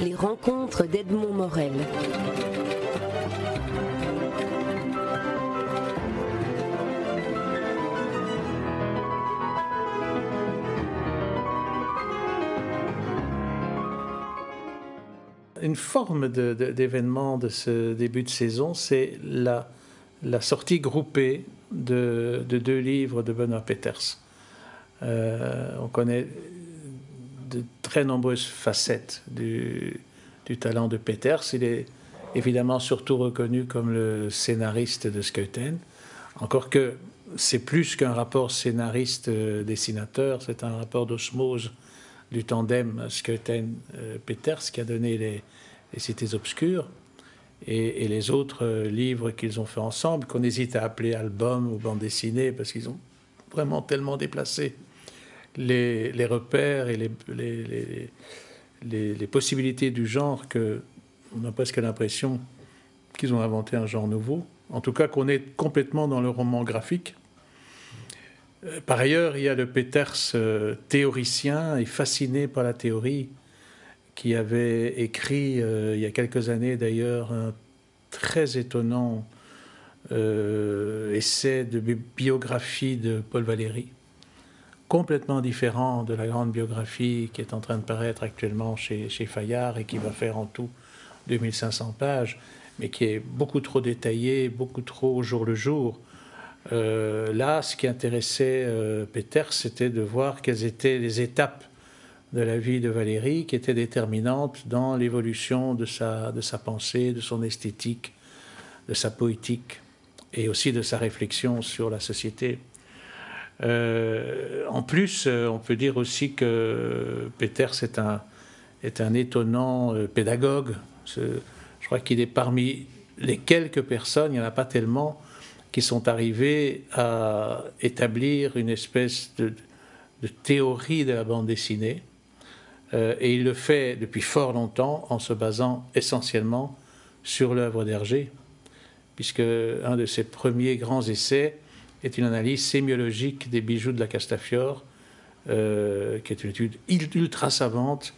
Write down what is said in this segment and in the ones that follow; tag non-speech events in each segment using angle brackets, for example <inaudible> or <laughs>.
Les rencontres d'Edmond Morel. Une forme d'événement de, ce début de saison, c'est la, sortie groupée de, deux livres de Benoît Peters. Euh, on connaît de très nombreuses facettes du, talent de Peters. Il est évidemment surtout reconnu comme le scénariste de Skeuten, encore que c'est plus qu'un rapport scénariste-dessinateur, c'est un rapport d'osmose du tandem Skeuten-Peters qui a donné les, Cités Obscures et, les autres euh, livres qu'ils ont fait ensemble, qu'on hésite à appeler albums ou bande dessinée parce qu'ils ont vraiment tellement déplacé les, repères et les, possibilités du genre qu'on a presque l'impression qu'ils ont inventé un genre nouveau. En tout cas, qu'on est complètement dans le roman graphique euh, par ailleurs, il y a le Peters euh, théoricien et fasciné par la théorie, qui avait écrit euh, il y a quelques années d'ailleurs un très étonnant essai de biographie de Paul Valéry, complètement différent de la grande biographie qui est en train de paraître actuellement chez, chez Fayard et qui va faire en tout 2500 pages, mais qui est beaucoup trop détaillé, beaucoup trop au jour le jour euh, là, ce qui intéressait euh, Peter, c'était de voir quelles étaient les étapes de la vie de Valérie qui étaient déterminantes dans l'évolution de sa, de sa pensée, de son esthétique, de sa poétique et aussi de sa réflexion sur la société. Euh, en plus, on peut dire aussi que Peter est un, est un étonnant pédagogue. Je crois qu'il est parmi les quelques personnes, il n'y en a pas tellement, qui sont arrivés à établir une espèce de, théorie de la bande dessinée. Euh, et il le fait depuis fort longtemps en se basant essentiellement sur l'œuvre d'Hergé, puisque un de ses premiers grands essais est une analyse sémiologique des bijoux de la Castafiore, euh, qui est une étude ultra savante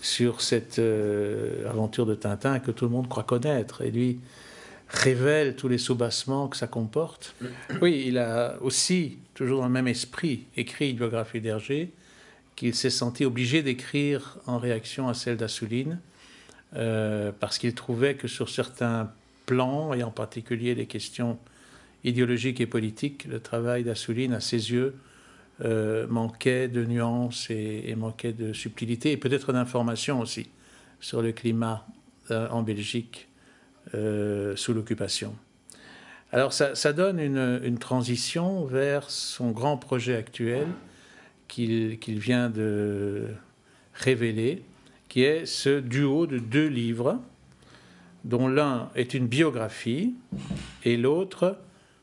sur cette euh, aventure de Tintin que tout le monde croit connaître. Et lui, révèle tous les soubassements que ça comporte. Oui, il a aussi, toujours dans le même esprit, écrit une biographie d'Hergé, qu'il s'est senti obligé d'écrire en réaction à celle d'Assouline, euh, parce qu'il trouvait que sur certains plans, et en particulier les questions idéologiques et politiques, le travail d'Assouline, à ses yeux, euh, manquait de nuances et, manquait de subtilité, et peut-être d'informations aussi sur le climat euh, en Belgique euh, sous l'occupation. Alors ça, donne une, transition vers son grand projet actuel qu'il vient de révéler, qui est ce duo de deux livres, dont l'un est une biographie et l'autre,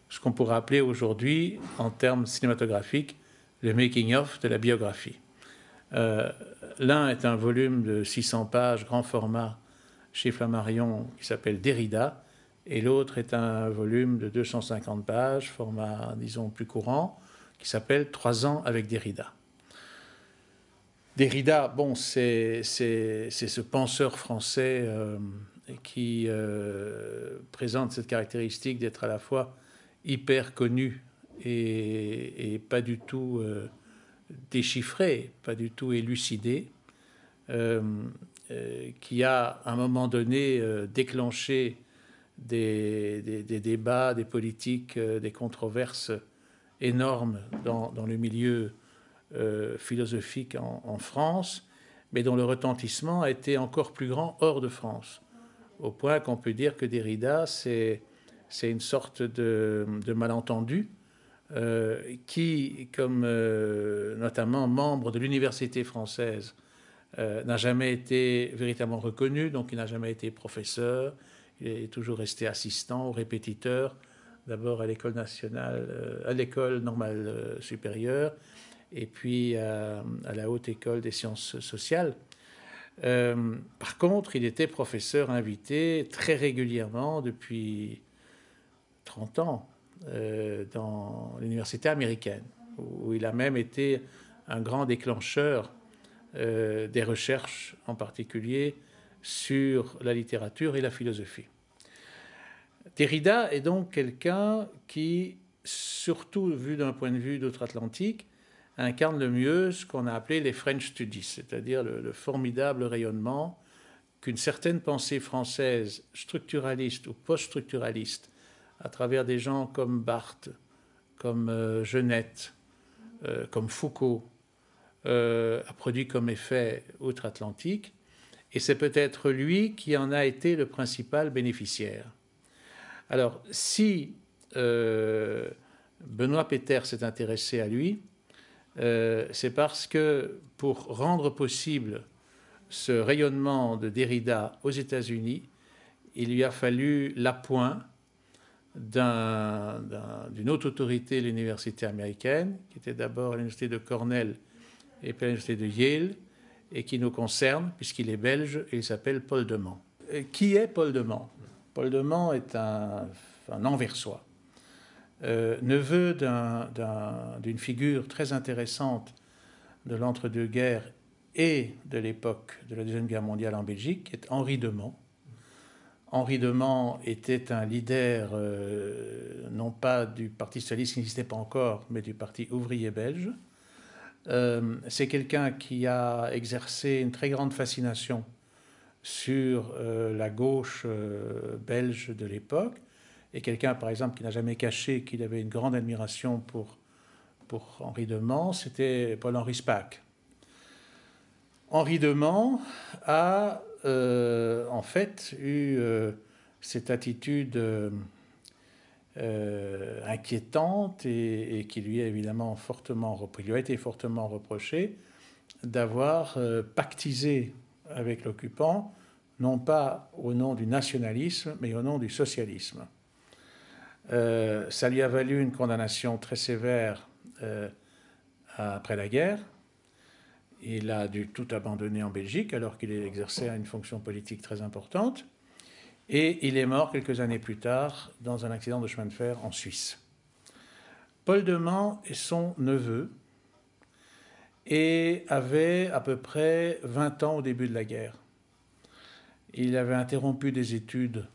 ce qu'on pourrait appeler aujourd'hui, en termes cinématographiques, le making-of de la biographie. Euh, l'un est un volume de 600 pages, grand format, chez Flammarion qui s'appelle Derrida, et l'autre est un volume de 250 pages, format, disons, plus courant, qui s'appelle Trois ans avec Derrida. Derrida, bon, c'est ce penseur français euh, qui euh, présente cette caractéristique d'être à la fois hyper connu et, pas du tout euh, déchiffré, pas du tout élucidé. Euh, qui a à un moment donné euh, déclenché des, débats, des politiques, euh, des controverses énormes dans, le milieu philosophique en, France, mais dont le retentissement a été encore plus grand hors de France, au point qu'on peut dire que Derrida, c'est une sorte de, malentendu qui, comme notamment membre de l'université française, euh, n'a jamais été véritablement reconnu, donc il n'a jamais été professeur, il est toujours resté assistant ou répétiteur, d'abord à l'école nationale, euh, à l'école normale euh, supérieure, et puis à, la haute école des sciences sociales. par contre, il était professeur invité très régulièrement depuis 30 ans dans l'université américaine, où il a même été un grand déclencheur euh, des recherches, en particulier sur la littérature et la philosophie. Derrida est donc quelqu'un qui, surtout vu d'un point de vue d'outre-Atlantique, incarne le mieux ce qu'on a appelé les French Studies, c'est-à-dire le, formidable rayonnement qu'une certaine pensée française structuraliste ou post-structuraliste, à travers des gens comme Barthes, comme euh, Genette, euh, comme Foucault, euh, a produit comme effet outre-Atlantique, et c'est peut-être lui qui en a été le principal bénéficiaire. Alors, si Benoît Péter s'est intéressé à lui, euh, c'est parce que pour rendre possible ce rayonnement de Derrida aux États-Unis, il lui a fallu l'appoint d'une autre autorité, l'université américaine, qui était d'abord l'université de Cornell et puis l'université de Yale, et qui nous concerne, puisqu'il est belge, et il s'appelle Paul Demand. qui est Paul Demand? Paul Demand est un, un Anversois. Euh, neveu d'une figure très intéressante de l'entre-deux-guerres et de l'époque de la Deuxième Guerre mondiale en Belgique, qui est Henri Demand. Henri Demand était un leader, euh, non pas du Parti socialiste qui n'existait pas encore, mais du Parti ouvrier belge. Euh, c'est quelqu'un qui a exercé une très grande fascination sur la gauche belge de l'époque et quelqu'un, par exemple, qui n'a jamais caché qu'il avait une grande admiration pour, pour Henri de Mans, c'était Paul-Henri Spaak. Henri de Mans a euh, en fait eu euh, cette attitude euh, inquiétante et, qui lui, a évidemment fortement lui a été fortement reproché d'avoir pactisé avec l'occupant, non pas au nom du nationalisme, mais au nom du socialisme. Ça lui a valu une condamnation très sévère après la guerre. Il a dû tout abandonner en Belgique alors qu'il exerçait une fonction politique très importante. Et il est mort quelques années plus tard dans un accident de chemin de fer en Suisse. Paul Demand est son neveu et avait à peu près 20 ans au début de la guerre. Il avait interrompu des études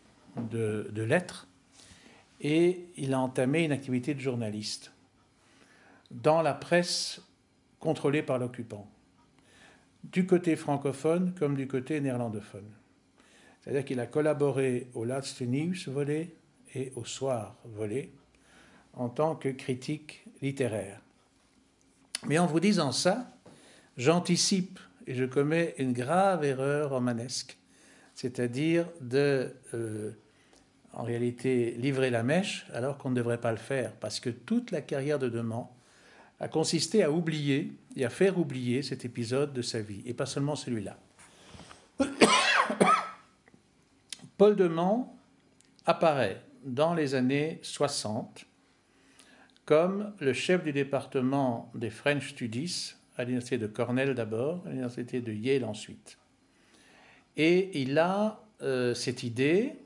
de, de lettres et il a entamé une activité de journaliste dans la presse contrôlée par l'occupant, du côté francophone comme du côté néerlandophone. C'est-à-dire qu'il a collaboré au Laatste Nieuws volé et au Soir volé en tant que critique littéraire. Mais en vous disant ça, j'anticipe et je commets une grave erreur romanesque, c'est-à-dire de euh, en réalité livrer la mèche alors qu'on ne devrait pas le faire, parce que toute la carrière de Demand a consisté à oublier et à faire oublier cet épisode de sa vie, et pas seulement celui-là. <coughs> Paul Demand apparaît dans les années 60 comme le chef du département des French Studies à l'université de Cornell d'abord, à l'université de Yale ensuite. Et il a euh, cette idée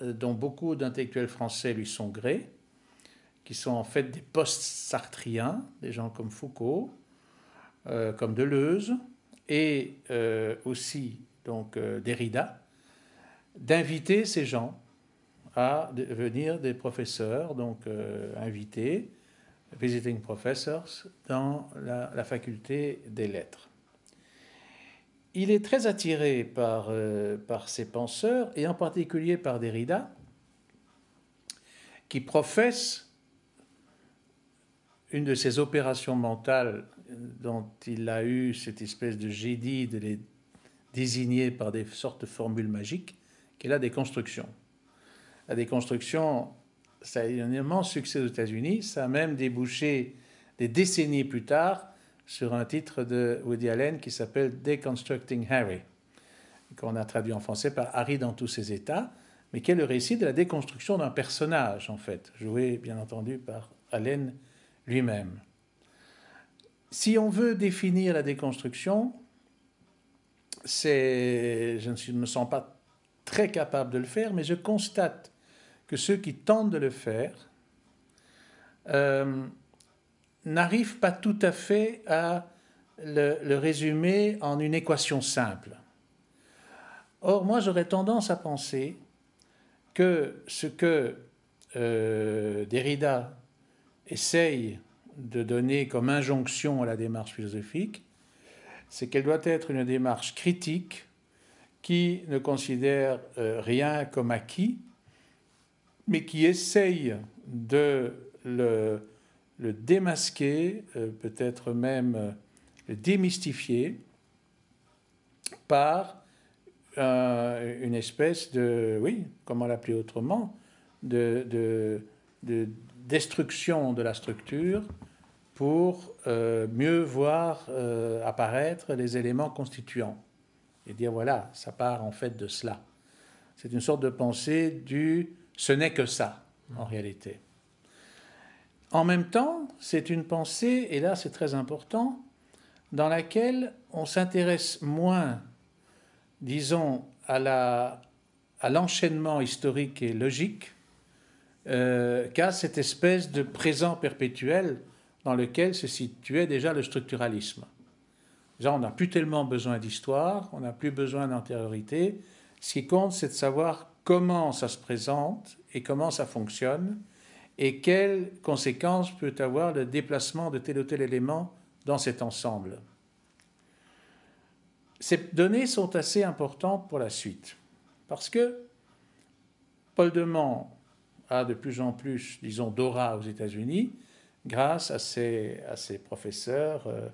euh, dont beaucoup d'intellectuels français lui sont grés, qui sont en fait des post-sartriens, des gens comme Foucault, euh, comme Deleuze, et euh, aussi donc Derrida, d'inviter ces gens à devenir des professeurs, donc invités, visiting professors, dans la faculté des lettres. Il est très attiré par, euh, par ces penseurs, et en particulier par Derrida, qui professe une de ces opérations mentales dont il a eu cette espèce de génie de les désigner par des sortes de formules magiques, qui est la déconstruction. La déconstruction, ça a eu un immense succès aux États-Unis, ça a même débouché des décennies plus tard sur un titre de Woody Allen qui s'appelle Deconstructing Harry, qu'on a traduit en français par Harry dans tous ses états, mais qui est le récit de la déconstruction d'un personnage, en fait, joué bien entendu par Allen lui-même. Si on veut définir la déconstruction, je ne me sens pas très capable de le faire, mais je constate que ceux qui tentent de le faire euh, n'arrive pas tout à fait à le, résumer en une équation simple. Or, moi, j'aurais tendance à penser que ce que euh, Derrida essaye de donner comme injonction à la démarche philosophique, c'est qu'elle doit être une démarche critique qui ne considère euh, rien comme acquis, mais qui essaye de le, démasquer, euh, peut-être même le démystifier, par une espèce de, oui, comment l'appeler autrement, de, destruction de la structure pour euh, mieux voir euh, apparaître les éléments constituants et dire voilà, ça part en fait de cela. C'est une sorte de pensée du ce n'est que ça en réalité. En même temps, c'est une pensée, et là c'est très important, dans laquelle on s'intéresse moins, disons, à l'enchaînement historique et logique euh, qu'à cette espèce de présent perpétuel dans lequel se situait déjà le structuralisme. Déjà, on n'a plus tellement besoin d'histoire, on n'a plus besoin d'antériorité. Ce qui compte, c'est de savoir comment ça se présente et comment ça fonctionne et quelles conséquences peut avoir le déplacement de tel ou tel élément dans cet ensemble. Ces données sont assez importantes pour la suite parce que Paul Demand a de plus en plus, disons, d'aura aux États-Unis grâce à ses, à professeurs, euh,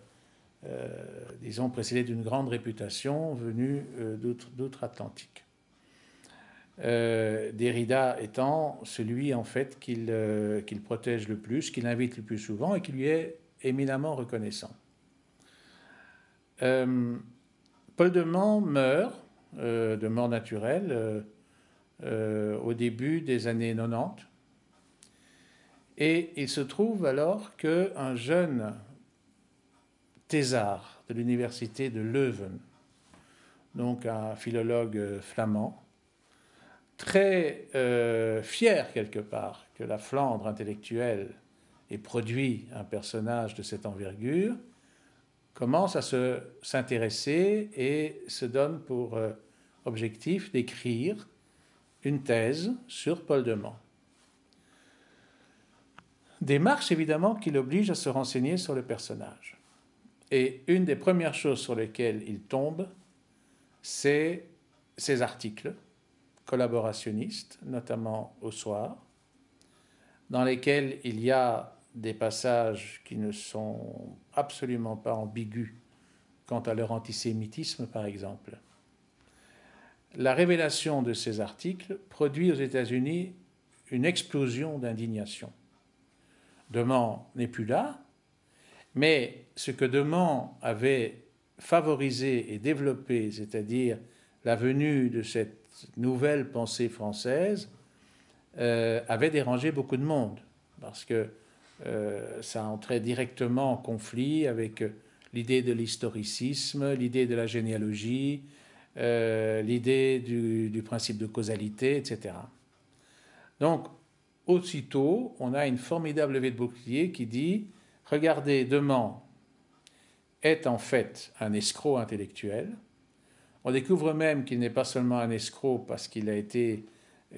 euh, disons, précédés d'une grande réputation venus euh, d'outre-Atlantique. Derrida étant celui en fait qu'il protège le plus, qu'il invite le plus souvent et qui lui est éminemment reconnaissant. Paul de Mans meurt de mort naturelle euh, au début des années 90. Et il se trouve alors qu'un jeune thésard de l'université de Leuven, donc un philologue flamand, très euh, fier quelque part que la Flandre intellectuelle ait produit un personnage de cette envergure, commence à s'intéresser et se donne pour euh, objectif d'écrire une thèse sur Paul de. Démarche évidemment qui l'oblige à se renseigner sur le personnage. Et une des premières choses sur lesquelles il tombe, c'est ses articles collaborationnistes, notamment au soir, dans lesquels il y a des passages qui ne sont absolument pas ambigus quant à leur antisémitisme, par exemple la révélation de ces articles produit aux États-Unis une explosion d'indignation. Demand n'est plus là, mais ce que Demand avait favorisé et développé, c'est-à-dire la venue de cette nouvelle pensée française, euh, avait dérangé beaucoup de monde, parce que euh, ça entrait directement en conflit avec l'idée de l'historicisme, l'idée de la généalogie, euh, l'idée du, principe de causalité, etc. Donc, aussitôt, on a une formidable levée de bouclier qui dit Regardez, Demand est en fait un escroc intellectuel. On découvre même qu'il n'est pas seulement un escroc parce qu'il a été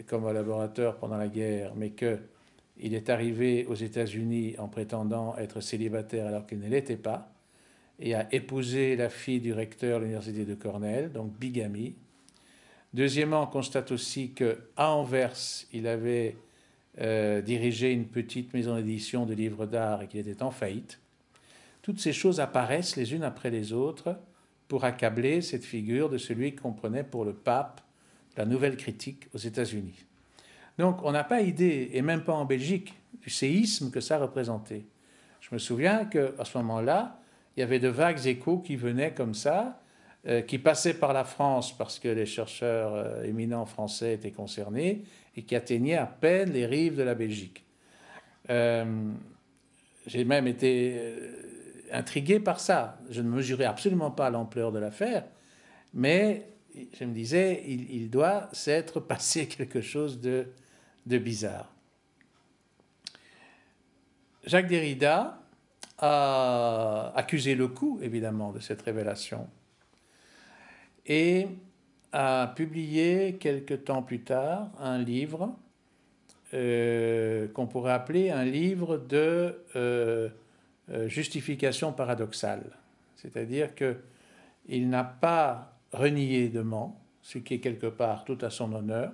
comme collaborateur pendant la guerre, mais qu'il est arrivé aux États-Unis en prétendant être célibataire alors qu'il ne l'était pas et a épousé la fille du recteur de l'université de Cornell, donc bigamie. Deuxièmement, on constate aussi qu'à Anvers, il avait euh, dirigé une petite maison d'édition de livres d'art et qu'il était en faillite. Toutes ces choses apparaissent les unes après les autres pour accabler cette figure de celui qu'on prenait pour le pape, la nouvelle critique aux États-Unis. Donc on n'a pas idée, et même pas en Belgique, du séisme que ça représentait. Je me souviens qu'à ce moment-là, il y avait de vagues échos qui venaient comme ça, euh, qui passaient par la France parce que les chercheurs euh, éminents français étaient concernés et qui atteignaient à peine les rives de la Belgique. Euh, j'ai même été intrigué par ça. Je ne mesurais absolument pas l'ampleur de l'affaire, mais je me disais, il, doit s'être <laughs> passé quelque chose de, de bizarre. Jacques Derrida, a accusé le coup, évidemment, de cette révélation. Et a publié quelque temps plus tard un livre euh, qu'on pourrait appeler un livre de euh, euh, justification paradoxale. C'est-à-dire qu'il n'a pas renié de Mans, ce qui est quelque part tout à son honneur.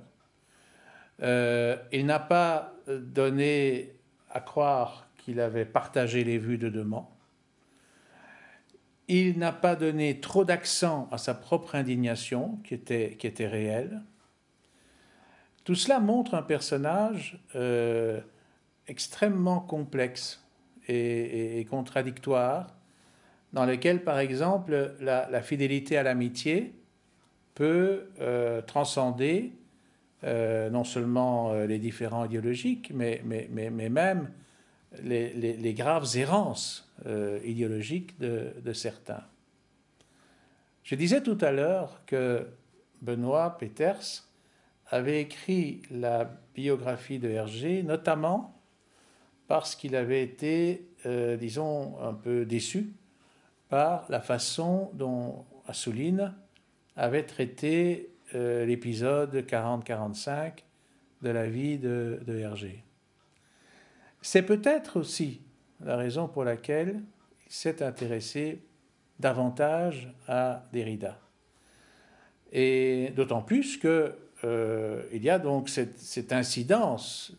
il n'a pas donné à croire qu'il avait partagé les vues de Demant. Il n'a pas donné trop d'accent à sa propre indignation, qui était, qui était réelle. Tout cela montre un personnage euh, extrêmement complexe et, contradictoire, dans lequel, par exemple, la, fidélité à l'amitié peut euh, transcender euh, non seulement les différents idéologiques, mais même les, graves errances idéologiques de, de, certains. Je disais tout à l'heure que Benoît Peters avait écrit la biographie de Hergé, notamment parce qu'il avait été, euh, disons, un peu déçu par la façon dont Assouline avait traité euh, l'épisode 40-45 de la vie de, de Hergé. C'est peut-être aussi la raison pour laquelle il s'est intéressé davantage à Derrida. Et d'autant plus que euh, il y a donc cette, incidence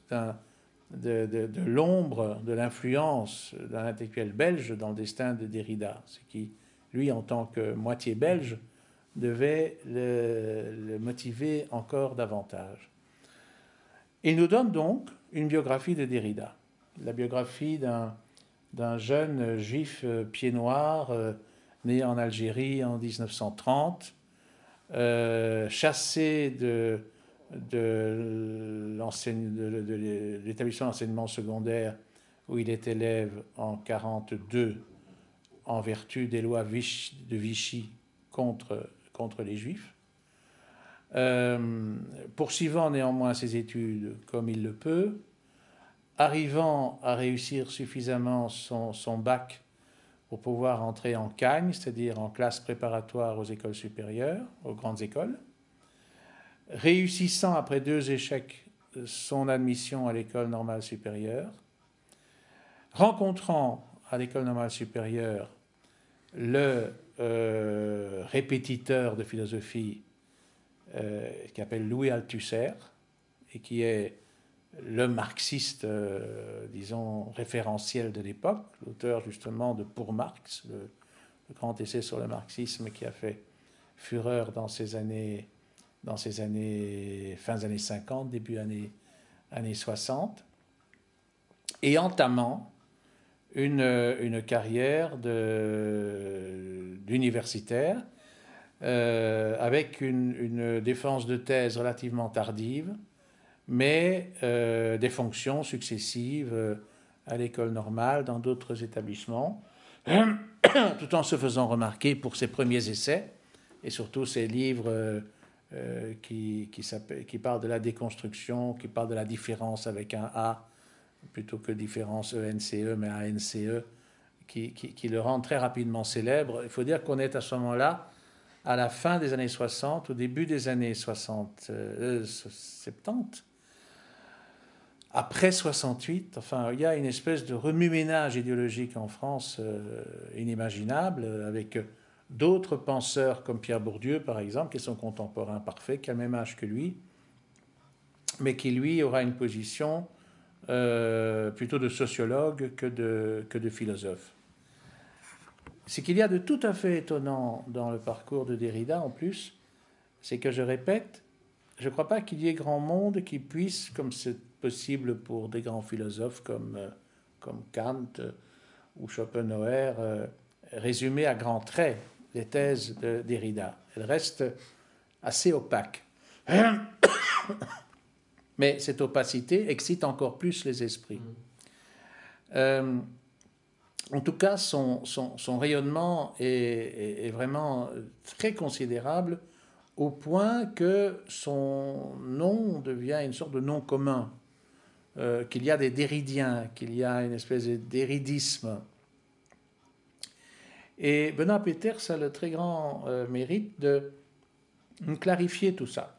de, de, l'ombre, de l'influence d'un intellectuel belge dans le destin de Derrida, ce qui, lui, en tant que moitié belge, devait le, motiver encore davantage. Il nous donne donc une biographie de Derrida, la biographie d'un jeune juif euh, pied noir euh, né en Algérie en 1930, euh, chassé de, l'établissement d'enseignement secondaire où il est élève en 1942 en vertu des lois de Vichy contre, les Juifs. Poursuivant néanmoins ses études comme il le peut, arrivant à réussir suffisamment son, bac pour pouvoir entrer en Cagne, c'est-à-dire en classe préparatoire aux écoles supérieures, aux grandes écoles, réussissant après deux échecs son admission à l'école normale supérieure, rencontrant à l'école normale supérieure le euh, répétiteur de philosophie euh, qui s'appelle Louis Althusser et qui est le marxiste, euh, disons, référentiel de l'époque, l'auteur justement de Pour Marx, le, grand essai sur le marxisme qui a fait fureur dans ces années, dans ces années, fin années 50, début années, années 60, et entamant une, une carrière d'universitaire euh, avec une défense de thèse relativement tardive mais euh, des fonctions successives euh, à l'école normale, dans d'autres établissements, <clears throat> tout en se faisant remarquer pour ses premiers essais et surtout ses livres euh, qui, qui, parlent de la déconstruction, qui parlent de la différence avec un A plutôt que différence ENCE, e, mais ANCE, qui, qui, qui le rendent très rapidement célèbre. Il faut dire qu'on est à ce moment-là à la fin des années 60, au début des années 60, 70, après 68, enfin, il y a une espèce de remue-ménage idéologique en France euh, inimaginable, avec d'autres penseurs comme Pierre Bourdieu, par exemple, qui sont contemporains parfaits, qui a le même âge que lui, mais qui, lui, aura une position euh, plutôt de sociologue que de, que de philosophe. Ce qu'il y a de tout à fait étonnant dans le parcours de Derrida, en plus, c'est que, je répète, je ne crois pas qu'il y ait grand monde qui puisse, comme c'est possible pour des grands philosophes comme, euh, comme Kant euh, ou Schopenhauer, euh, résumer à grands traits les thèses de Derrida. Elles restent assez opaques. <coughs> Mais cette opacité excite encore plus les esprits. en tout cas, son, son, son rayonnement est, est, vraiment très considérable au point que son nom devient une sorte de nom commun, euh, qu'il y a des déridiens, qu'il y a une espèce déridisme. Et Benoît Peters a le très grand euh, mérite de clarifier tout ça.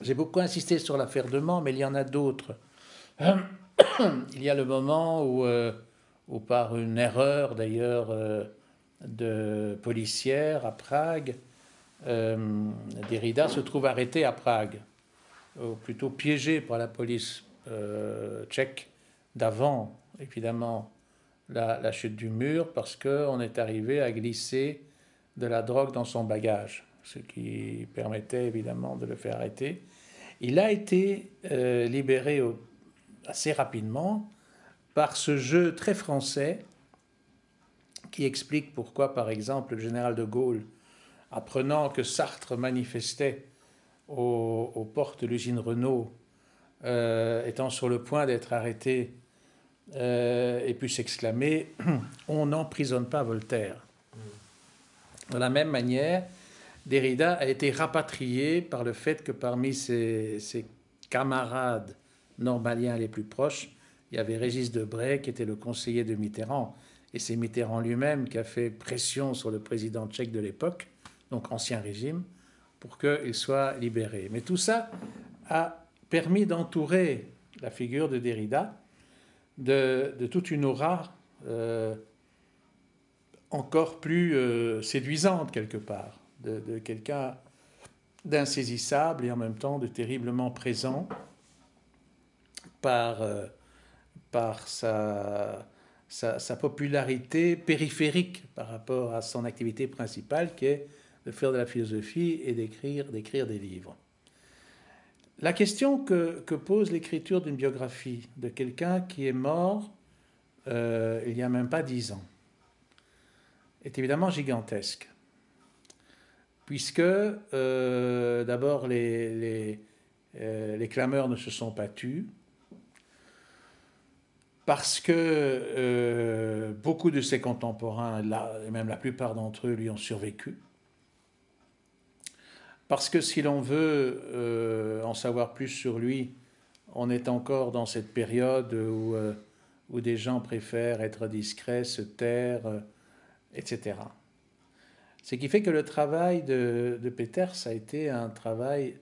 J'ai beaucoup insisté sur l'affaire de Mans, mais il y en a d'autres. <coughs> il y a le moment où, euh, par une erreur d'ailleurs de policière à Prague, Derrida se trouve arrêté à Prague, ou plutôt piégé par la police tchèque d'avant, évidemment, la, la, chute du mur, parce qu'on est arrivé à glisser de la drogue dans son bagage, ce qui permettait évidemment de le faire arrêter. Il a été euh, libéré assez rapidement par ce jeu très français qui explique pourquoi, par exemple, le général de Gaulle, apprenant que Sartre manifestait aux, portes de l'usine Renault, euh, étant sur le point d'être arrêté, euh, et pu s'exclamer <clears throat> On n'emprisonne pas Voltaire. De la même manière, Derrida a été rapatrié par le fait que parmi ses, camarades normaliens les plus proches, il y avait Régis Debray qui était le conseiller de Mitterrand. Et c'est Mitterrand lui-même qui a fait pression sur le président tchèque de l'époque, donc ancien régime, pour qu'il soit libéré. Mais tout ça a permis d'entourer la figure de Derrida de, toute une aura euh, encore plus euh, séduisante quelque part de, quelqu'un d'insaisissable et en même temps de terriblement présent par, euh, sa, sa, popularité périphérique par rapport à son activité principale qui est de faire de la philosophie et d'écrire, d'écrire des livres. La question que, pose l'écriture d'une biographie de quelqu'un qui est mort euh, il n'y a même pas dix ans est évidemment gigantesque. Puisque euh, d'abord les, euh, les, clameurs ne se sont pas tus, parce que beaucoup de ses contemporains, et même la plupart d'entre eux, lui ont survécu, parce que si l'on veut en savoir plus sur lui, on est encore dans cette période où, où des gens préfèrent être discrets, se taire, etc. Ce qui fait que le travail de, de Peters a été un travail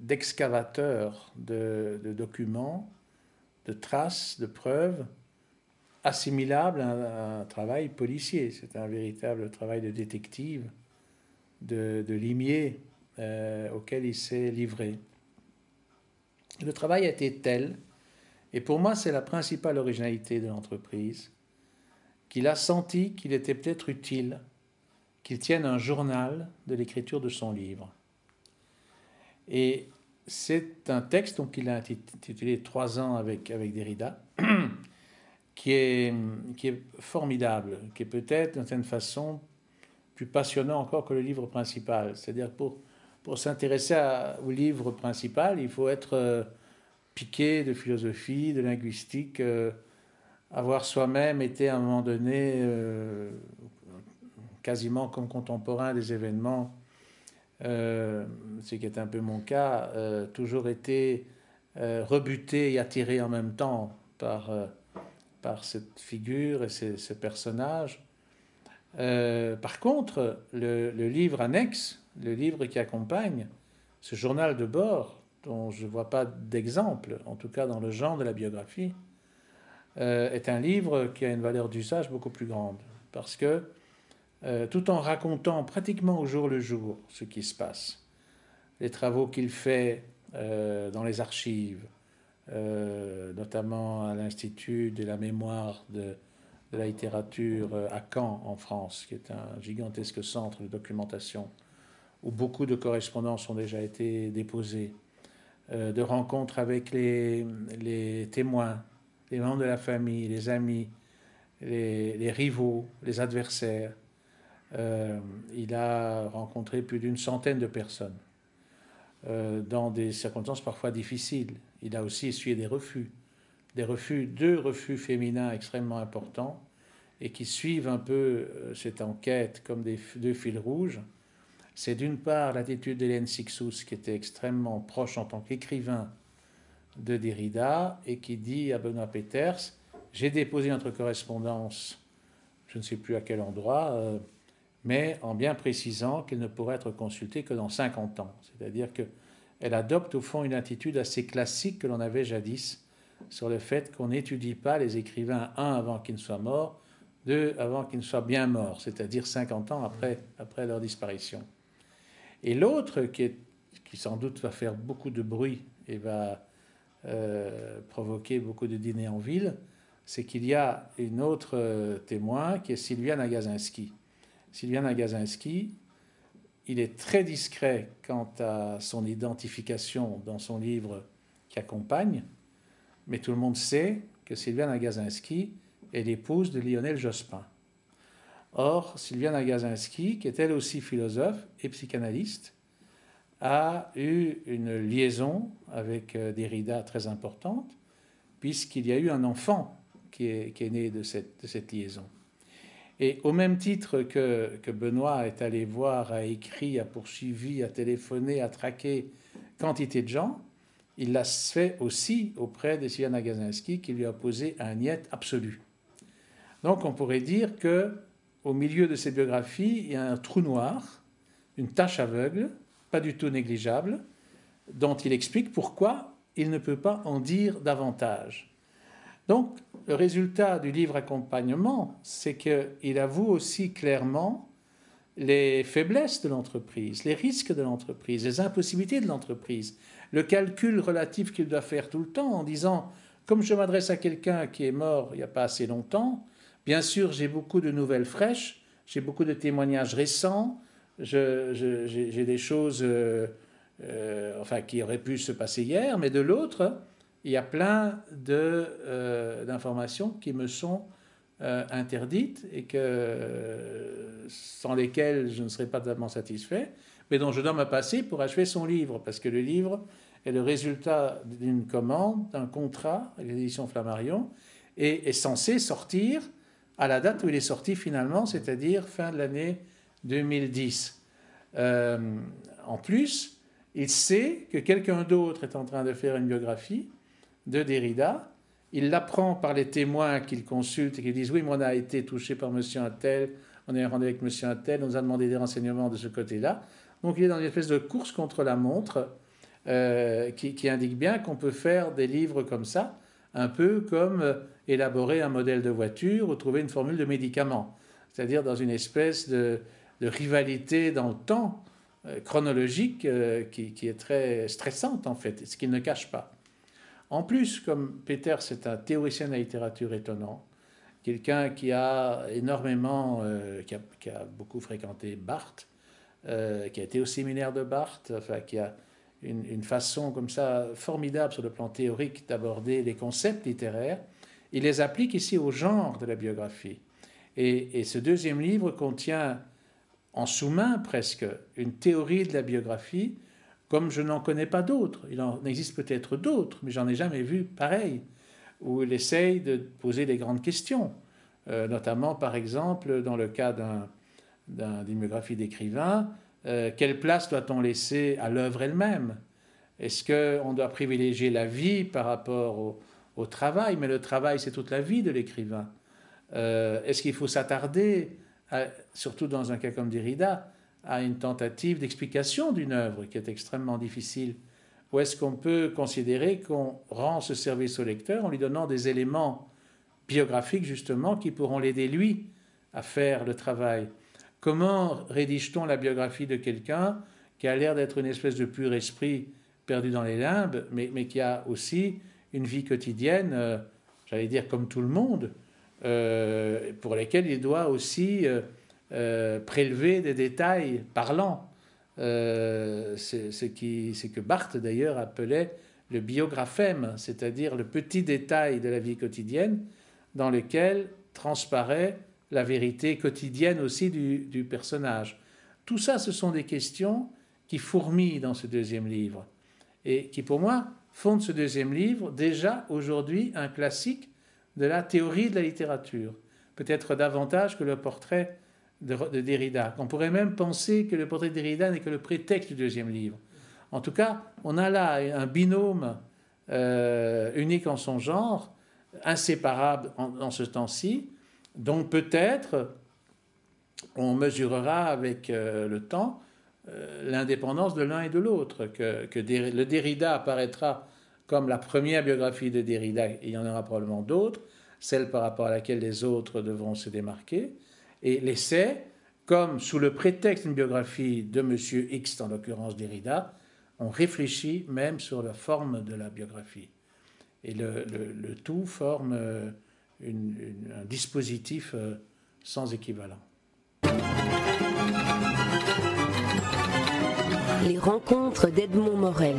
d'excavateur de, documents, de traces, de preuves, assimilable à un, travail policier. C'est un véritable travail de détective, de, limier euh, auquel il s'est livré. Le travail a été tel, et pour moi c'est la principale originalité de l'entreprise, qu'il a senti qu'il était peut-être utile qu'il tienne un journal de l'écriture de son livre. Et c'est un texte qu'il a intitulé Trois ans avec, avec Derrida, <clears throat> qui est, qui est formidable, qui est peut-être d'une certaine façon plus passionnant encore que le livre principal. C'est-à-dire pour, pour s'intéresser au livre principal, il faut être euh, piqué de philosophie, de linguistique, euh, avoir soi-même été à un moment donné euh, quasiment comme contemporain des événements, ce qui est un peu mon cas, toujours été rebuté et attiré en même temps par, par cette figure et ce, personnage. par contre, le, livre annexe, le livre qui accompagne ce journal de bord, dont je ne vois pas d'exemple, en tout cas dans le genre de la biographie, est un livre qui a une valeur d'usage beaucoup plus grande. Parce que euh, tout en racontant pratiquement au jour le jour ce qui se passe, les travaux qu'il fait euh, dans les archives, euh, notamment à l'Institut de la mémoire de, la littérature à Caen en France, qui est un gigantesque centre de documentation où beaucoup de correspondances ont déjà été déposées, de rencontres avec les, témoins, les membres de la famille, les amis, les rivaux, les adversaires, euh, il a rencontré plus d'une centaine de personnes euh, dans des circonstances parfois difficiles. Il a aussi essuyé des refus, des refus, deux refus féminins extrêmement importants et qui suivent un peu euh, cette enquête comme des deux fils rouges. C'est d'une part l'attitude d'Hélène Sixous qui était extrêmement proche en tant qu'écrivain de Derrida et qui dit à Benoît Peters J'ai déposé notre correspondance, je ne sais plus à quel endroit, mais en bien précisant qu'il ne pourrait être consulté que dans 50 ans. C'est-à-dire qu'elle adopte au fond une attitude assez classique que l'on avait jadis sur le fait qu'on n'étudie pas les écrivains, un, avant qu'ils ne soient morts, deux, avant qu'ils ne soient bien morts, c'est-à-dire 50 ans après, après leur disparition. Et l'autre, qui, sans doute va faire beaucoup de bruit et va euh, provoquer beaucoup de dîners en ville, c'est qu'il y a une autre euh, témoin qui est Sylviane Agazinski. Sylviane Agazinski, il est très discret quant à son identification dans son livre qui accompagne, mais tout le monde sait que Sylviane Agazinski est l'épouse de Lionel Jospin. Or, Sylviane Agazinski, qui est elle aussi philosophe et psychanalyste, a eu une liaison avec euh, Derrida très importante, puisqu'il y a eu un enfant qui est, né de cette, liaison. Et au même titre que, que, Benoît est allé voir, a écrit, a poursuivi, a téléphoné, a traqué quantité de gens, il l'a fait aussi auprès de Sylviane Gazinski qui lui a posé un niet absolu. Donc on pourrait dire que au milieu de cette biographie, il y a un trou noir, une tache aveugle, pas du tout négligeable, dont il explique pourquoi il ne peut pas en dire davantage. Donc, le résultat du livre accompagnement, c'est qu'il avoue aussi clairement les faiblesses de l'entreprise, les risques de l'entreprise, les impossibilités de l'entreprise, le calcul relatif qu'il doit faire tout le temps en disant, comme je m'adresse à quelqu'un qui est mort il n'y a pas assez longtemps, bien sûr j'ai beaucoup de nouvelles fraîches, j'ai beaucoup de témoignages récents, j'ai des choses euh, euh, enfin, qui auraient pu se passer hier, mais de l'autre, il y a plein euh, d'informations qui me sont interdites et que, sans lesquelles je ne serais pas totalement satisfait, mais dont je dois me passer pour achever son livre, parce que le livre est le résultat d'une commande, d'un contrat l'édition Flammarion, et est censé sortir à la date où il est sorti finalement, c'est-à-dire fin de l'année 2010. Euh, en plus, il sait que quelqu'un d'autre est en train de faire une biographie de Derrida. Il l'apprend par les témoins qu'il consulte et qui disent Oui, mais on a été touché par monsieur Attel, on est rendu avec monsieur Attel, on nous a demandé des renseignements de ce côté-là. Donc il est dans une espèce de course contre la montre euh, qui, qui, indique bien qu'on peut faire des livres comme ça, un peu comme euh, élaborer un modèle de voiture ou trouver une formule de médicament, c'est-à-dire dans une espèce de, rivalité dans le temps euh, chronologique euh, qui, est très stressante en fait, ce qu'il ne cache pas. En plus, comme Peter, c'est un théoricien de la littérature étonnant, quelqu'un qui a énormément, qui, a, beaucoup fréquenté Barthes, qui a été au séminaire de Barthes, enfin, qui a une, façon comme ça formidable sur le plan théorique d'aborder les concepts littéraires, il les applique ici au genre de la biographie. et ce deuxième livre contient en sous-main presque une théorie de la biographie comme je n'en connais pas d'autres. Il en existe peut-être d'autres, mais j'en ai jamais vu pareil, où il essaye de poser des grandes questions, euh, notamment par exemple dans le cas d'une biographie d'écrivain, euh, quelle place doit-on laisser à l'œuvre elle-même? Est-ce qu'on doit privilégier la vie par rapport au, travail? Mais le travail, c'est toute la vie de l'écrivain. Euh, est-ce qu'il faut s'attarder surtout dans un cas comme Derrida, à une tentative d'explication d'une œuvre qui est extrêmement difficile? Ou est-ce qu'on peut considérer qu'on rend ce service au lecteur en lui donnant des éléments biographiques justement qui pourront l'aider lui à faire le travail Comment rédige-t-on la biographie de quelqu'un qui a l'air d'être une espèce de pur esprit perdu dans les limbes, mais, qui a aussi une vie quotidienne, euh, j'allais dire comme tout le monde, euh, pour lesquels il doit aussi euh, prélever des détails parlants. c'est ce, que Barthes d'ailleurs appelait le biographème, c'est-à-dire le petit détail de la vie quotidienne dans lequel transparaît la vérité quotidienne aussi du, personnage. Tout ça, ce sont des questions qui fourmillent dans ce deuxième livre et qui, pour moi, font de ce deuxième livre déjà aujourd'hui un classique de la théorie de la littérature, peut-être davantage que le portrait de, Derrida. On pourrait même penser que le portrait de Derrida n'est que le prétexte du deuxième livre. En tout cas, on a là un binôme euh, unique en son genre, inséparable en, ce temps-ci, dont peut-être on mesurera avec le temps l'indépendance de l'un et de l'autre, que, le Derrida apparaîtra comme la première biographie de Derrida, il y en aura probablement d'autres, celle par rapport à laquelle les autres devront se démarquer, et l'essai, comme sous le prétexte d'une biographie de M. X, en l'occurrence Derrida, on réfléchit même sur la forme de la biographie. Et le, tout forme euh, un dispositif euh, sans équivalent. Les rencontres d'Edmond Morel.